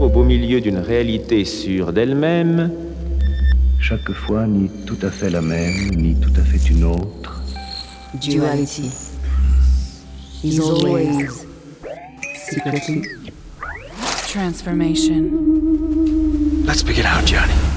au beau milieu d'une réalité sûre d'elle-même, chaque fois ni tout à fait la même, ni tout à fait une autre. Duality. He's always secretly. Transformation. Let's begin out, Johnny. Unity.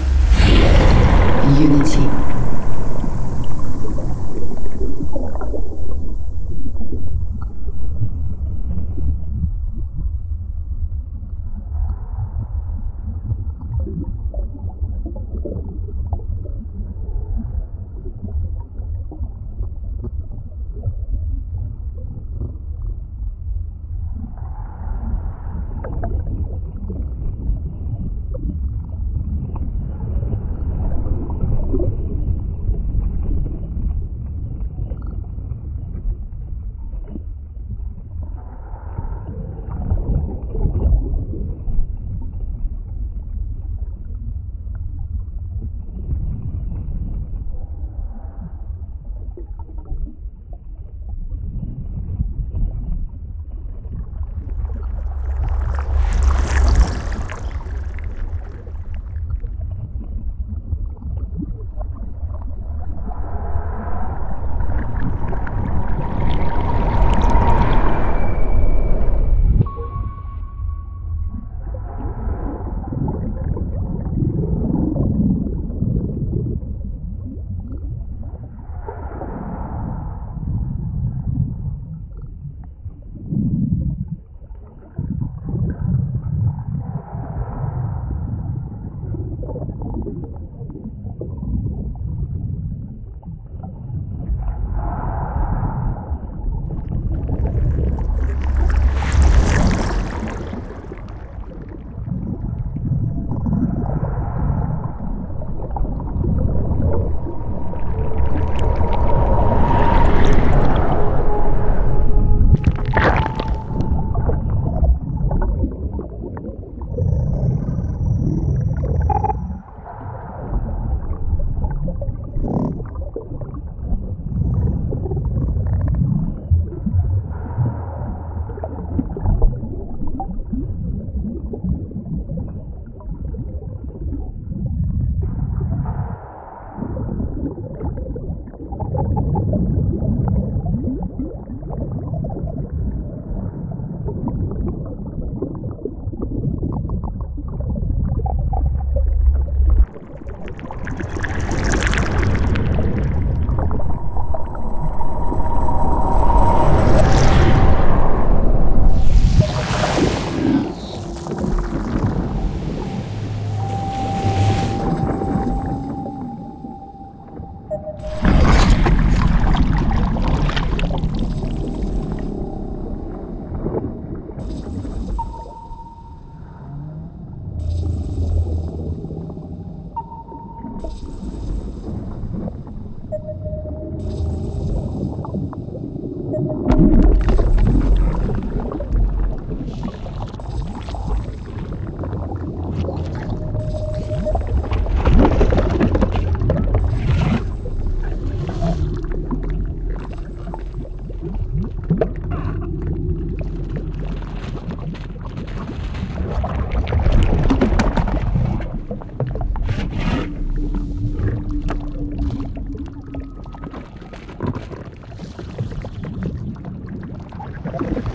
you